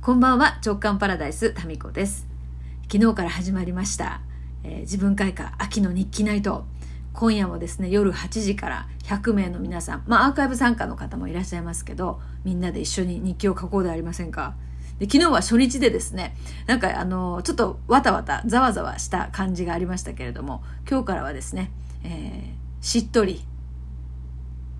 こんばんは直感パラダイスタミコです。昨日から始まりました、えー自分開花秋の日記ナイト。今夜もですね夜8時から100名の皆さんまあアーカイブ参加の方もいらっしゃいますけどみんなで一緒に日記を書こうではありませんか。で昨日は初日でですねなんかあのちょっとわたわたざわざわした感じがありましたけれども今日からはですね、えーしっとり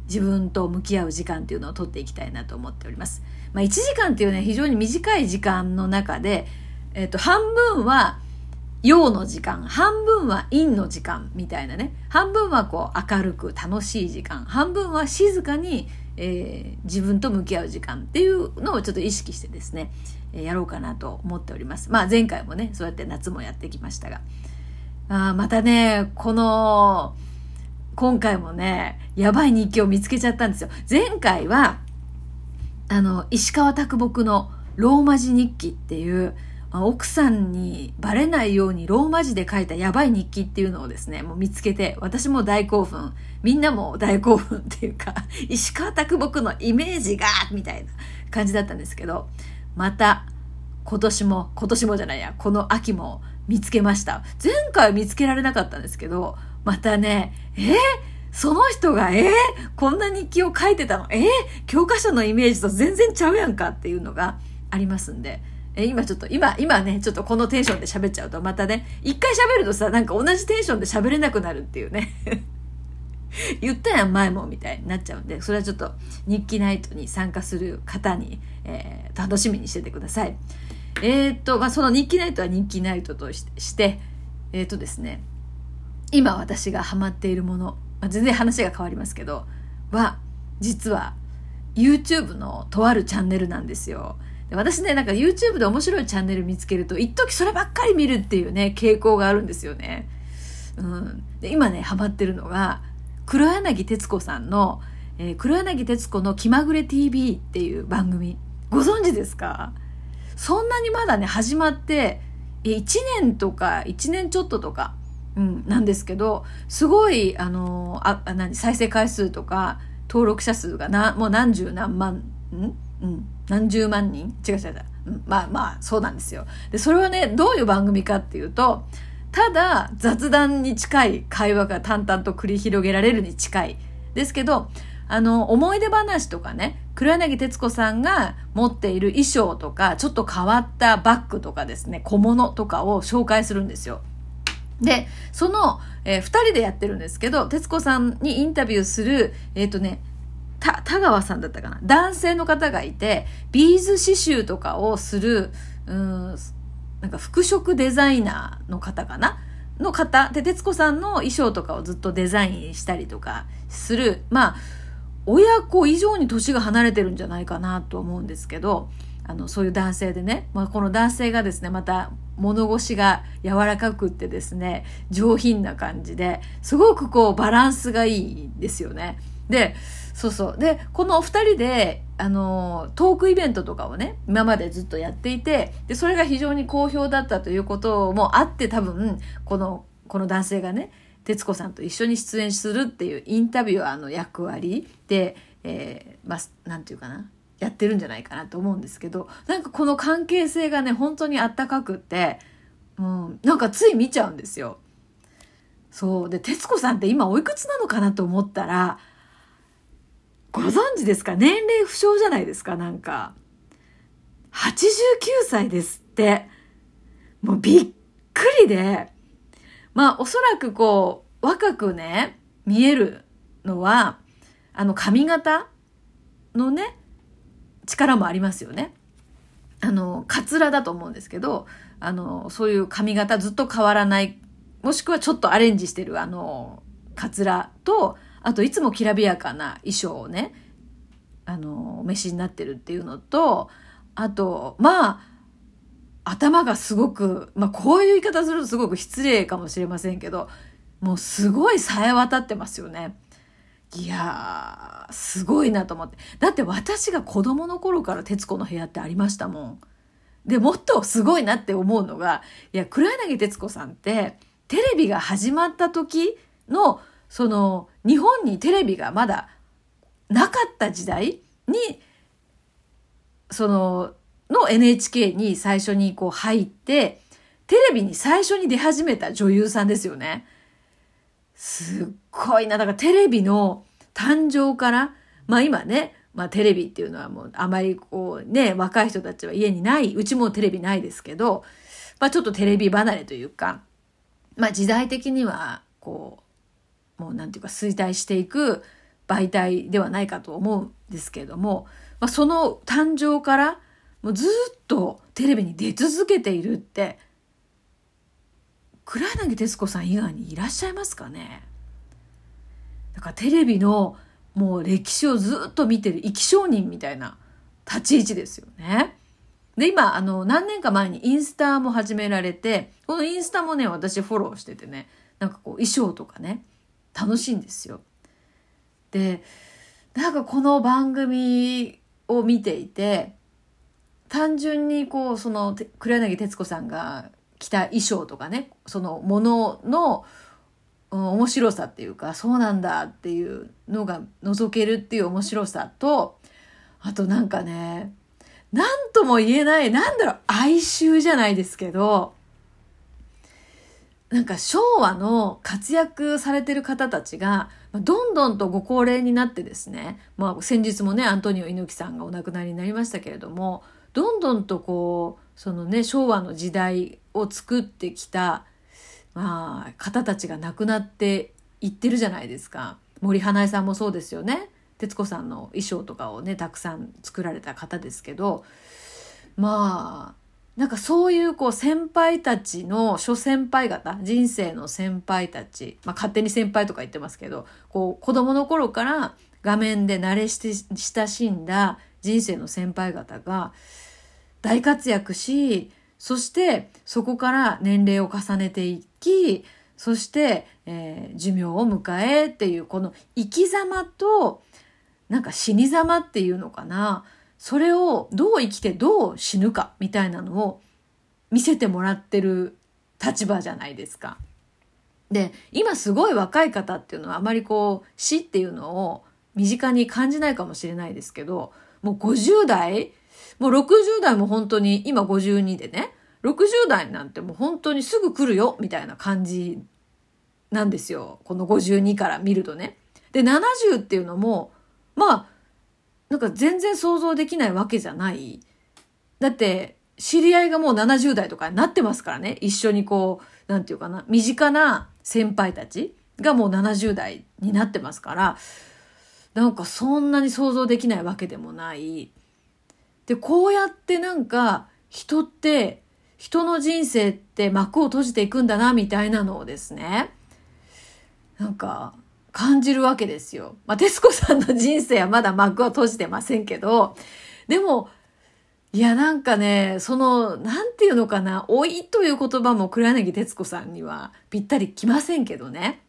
自分と向き合う時間っていうのを取っていきたいなと思っております。まあ、1時間っていうね、非常に短い時間の中で、えっ、と、半分は陽の時間、半分は陰の時間みたいなね、半分はこう明るく楽しい時間、半分は静かに、えー自分と向き合う時間っていうのをちょっと意識してですね、えーやろうかなと思っております。まあ前回もね、そうやって夏もやってきましたが。あまたね、この、今回もね、やばい日記を見つけちゃったんですよ。前回は、あの、石川啄木のローマ字日記っていう、奥さんにバレないようにローマ字で書いたやばい日記っていうのをですね、もう見つけて、私も大興奮、みんなも大興奮っていうか、石川啄木のイメージがみたいな感じだったんですけど、また、今年も、今年もじゃないや、この秋も見つけました。前回は見つけられなかったんですけど、またね、えー？その人が、えー？こんな日記を書いてたの？えー？教科書のイメージと全然ちゃうやんかっていうのがありますんで、えー？今ちょっと、今、今ね、ちょっとこのテンションで喋っちゃうと、またね、一回喋るとさ、なんか同じテンションで喋れなくなるっていうね。言ったやん前もみたいになっちゃうんでそれはちょっと日記ナイトに参加する方に、えー楽しみにしててください。えーっと、まあ、その日記ナイトは日記ナイトとししてえーっとですね今私がハマっているもの、まあ、全然話が変わりますけどは実は YouTube のとあるチャンネルなんですよ。で私ねなんか YouTube で面白いチャンネル見つけると一時そればっかり見るっていうね傾向があるんですよね。うん、で今ねハマってるのが黒柳徹子さんの、えー黒柳徹子の気まぐれ TV っていう番組。ご存知ですか？そんなにまだね始まってえ1年とか1年ちょっととか、うん、なんですけどすごいあのあ何再生回数とか登録者数がなもう何十何万ん？うん。何十万人？違う違う違う、う、まあまあそうなんですよ。でそれはねどういう番組かっていうとただ雑談に近い会話が淡々と繰り広げられるに近い。ですけどあの思い出話とかね黒柳徹子さんが持っている衣装とかちょっと変わったバッグとかですね小物とかを紹介するんですよ。でその、えー、2人でやってるんですけど徹子さんにインタビューするえっ、とねた田川さんだったかな。男性の方がいてビーズ刺繍とかをするうんなんか服飾デザイナーの方かな。の方。で徹子さんの衣装とかをずっとデザインしたりとかする。まあ親子以上に年が離れてるんじゃないかなと思うんですけどあのそういう男性でね、まあ、この男性がですねまた物腰が柔らかくってですね上品な感じですごくこうバランスがいいですよね。でそうそうでこのお二人であのトークイベントとかをね今までずっとやっていてでそれが非常に好評だったということもあって多分このこの男性がね徹子さんと一緒に出演するっていうインタビュアーの役割で、えーまあ、なんていうかなやってるんじゃないかなと思うんですけどなんかこの関係性がね本当にあったかくって、うん、なんかつい見ちゃうんですよ。そう。で徹子さんって今おいくつなのかなと思ったらご存知ですか？年齢不詳じゃないですか？なんか。89歳ですって。もうびっくりで。まあおそらくこう若くね見えるのはあの髪型のね力もありますよね。あのカツラだと思うんですけどあのそういう髪型ずっと変わらないもしくはちょっとアレンジしてるあのカツラとあといつもきらびやかな衣装をねあのお召しになってるっていうのとあとまあ頭がすごく、まあ、こういう言い方するとすごく失礼かもしれませんけどもうすごい冴え渡ってますよね。いやーすごいなと思ってだって私が子供の頃から『徹子の部屋』ってありましたもん。でもっとすごいなって思うのがいや黒柳徹子さんってテレビが始まった時のその日本にテレビがまだなかった時代にそののの NHK に最初にこう入って、テレビに最初に出始めた女優さんですよね。すっごいな。だからテレビの誕生から、まあ今ね、まあテレビっていうのはもうあまりこうね、若い人たちは家にない、うちもテレビないですけど、まあちょっとテレビ離れというか、まあ時代的にはこう、もうなんていうか衰退していく媒体ではないかと思うんですけれども、まあその誕生からもうずっとテレビに出続けているって、黒柳徹子さん以外にいらっしゃいますかね？だからテレビのもう歴史をずっと見てる生き証人みたいな立ち位置ですよね。で、今、あの、何年か前にインスタも始められて、このインスタもね、私フォローしててね、なんかこう衣装とかね、楽しいんですよ。で、なんかこの番組を見ていて、単純にこう、その、黒柳徹子さんが着た衣装とかね、そのものの、面白さっていうか、そうなんだっていうのが覗けるっていう面白さと、あとなんかね、なんとも言えない、なんだろう、哀愁じゃないですけど、なんか昭和の活躍されてる方たちが、どんどんとご高齢になってですね、まあ先日もね、アントニオ猪木さんがお亡くなりになりましたけれども、どんどんとこう、そのね、昭和の時代を作ってきた、まあ、方たちが亡くなっていってるじゃないですか。森英恵さんもそうですよね。徹子さんの衣装とかをね、たくさん作られた方ですけど、まあ、なんかそういうこう先輩たちの諸先輩方、人生の先輩たち、まあ勝手に先輩とか言ってますけど、こう子供の頃から画面で慣れして親しんだ人生の先輩方が大活躍し、そしてそこから年齢を重ねていき、そして、えー、寿命を迎えっていうこの生き様となんか死に様っていうのかな。それをどう生きてどう死ぬかみたいなのを見せてもらってる立場じゃないですか。で、今すごい若い方っていうのはあまりこう死っていうのを身近に感じないかもしれないですけど、もう50代、もう60代も本当に今52でね、60代なんてもう本当にすぐ来るよみたいな感じなんですよ。この52から見るとね。で、70っていうのも、まあ、なんか全然想像できないわけじゃない。だって、知り合いがもう70代とかになってますからね。一緒にこう、なんていうかな、身近な先輩たちがもう70代になってますから、なんかそんなに想像できないわけでもない。で、こうやってなんか人って、人の人生って幕を閉じていくんだな、みたいなのをですね、なんか感じるわけですよ。まあ、徹子さんの人生はまだ幕は閉じてませんけど、でも、いや、なんかね、その、なんていうのかな、老いという言葉も黒柳徹子さんにはぴったりきませんけどね。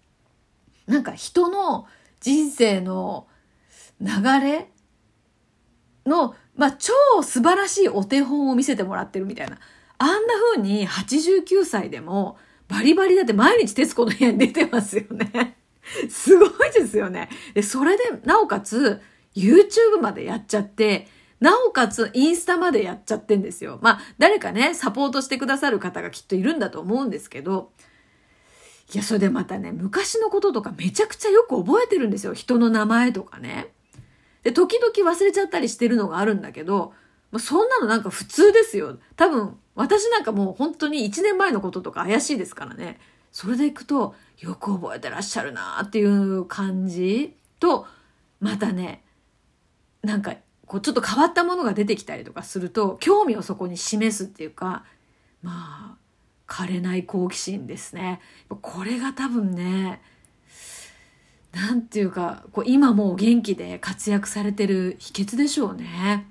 なんか人の人生の流れの、まあ、超素晴らしいお手本を見せてもらってるみたいな。あんな風に89歳でもバリバリだって毎日徹子の部屋に出てますよね。すごいですよね。で、それで、なおかつ、YouTube までやっちゃって、なおかつインスタまでやっちゃってんですよ。まあ、誰かね、サポートしてくださる方がきっといるんだと思うんですけど、いや、それでまたね、昔のこととかめちゃくちゃよく覚えてるんですよ。人の名前とかね。で、時々忘れちゃったりしてるのがあるんだけど、まあ、そんなのなんか普通ですよ。多分、私なんかもう本当に1年前のこととか怪しいですからね。それでいくと、よく覚えてらっしゃるなっていう感じと、またね、なんか、こうちょっと変わったものが出てきたりとかすると、興味をそこに示すっていうか、まあ、枯れない好奇心ですね。これが多分ね、なんていうか、こう今もう元気で活躍されてる秘訣でしょうね。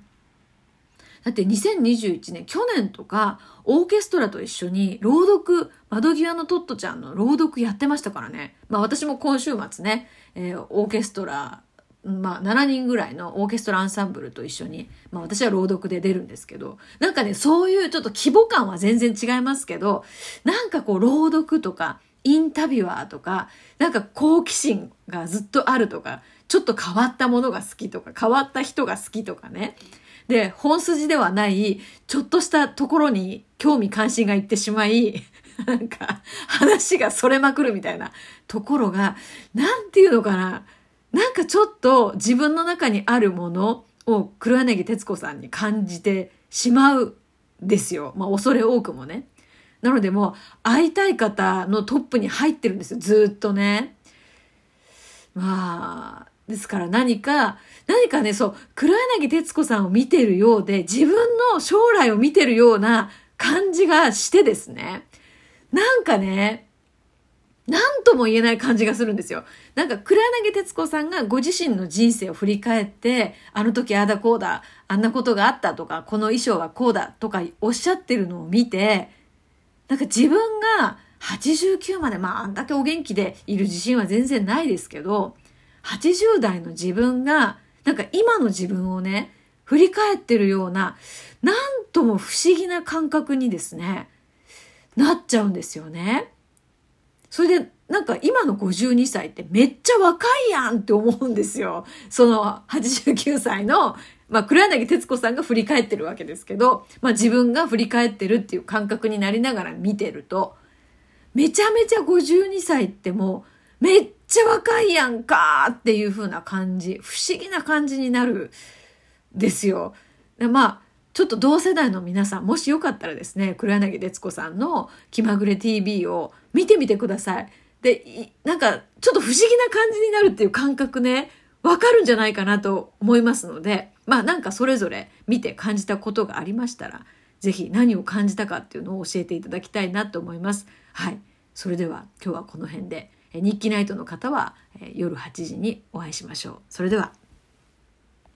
だって2021年、去年とか、オーケストラと一緒に朗読、窓際のトットちゃんの朗読やってましたからね。まあ私も今週末ね、えー、オーケストラ、まあ7人ぐらいのオーケストラアンサンブルと一緒に、まあ私は朗読で出るんですけど、なんかね、そういうちょっと規模感は全然違いますけど、なんかこう朗読とか、インタビュアーとか、なんか好奇心がずっとあるとか、ちょっと変わったものが好きとか、変わった人が好きとかね。で、本筋ではない、ちょっとしたところに興味関心がいってしまい、なんか、話がそれまくるみたいなところが、なんていうのかな。なんかちょっと自分の中にあるものを黒柳徹子さんに感じてしまうですよ。まあ恐れ多くもね。なのでもう会いたい方のトップに入ってるんですよ。ずっとね。まあ、ですから何か、何かね、そう、黒柳徹子さんを見てるようで、自分の将来を見てるような感じがしてですね。なんかね、何とも言えない感じがするんですよ。なんか、黒柳徹子さんがご自身の人生を振り返って、あの時ああだこうだ、あんなことがあったとか、この衣装はこうだとかおっしゃってるのを見て、なんか自分が89まで、まああんだけお元気でいる自信は全然ないですけど、80代の自分が、なんか今の自分をね、振り返ってるような、なんとも不思議な感覚にですね、なっちゃうんですよね。それで、なんか今の52歳ってめっちゃ若いやんって思うんですよ。その89歳の、まあ黒柳徹子さんが振り返ってるわけですけど、まあ自分が振り返ってるっていう感覚になりながら見てると、めちゃめちゃ52歳ってもうめっちゃ若いやんかっていう風な感じ、不思議な感じになるですよ。まあ、ちょっと同世代の皆さん、もしよかったらですね、黒柳徹子さんの気まぐれ TV を見てみてください。で、なんか、ちょっと不思議な感じになるっていう感覚ね、わかるんじゃないかなと思いますので、まあなんかそれぞれ見て感じたことがありましたら、ぜひ何を感じたかっていうのを教えていただきたいなと思います。はい。それでは今日はこの辺で、日記ナイトの方は夜8時にお会いしましょう。それでは。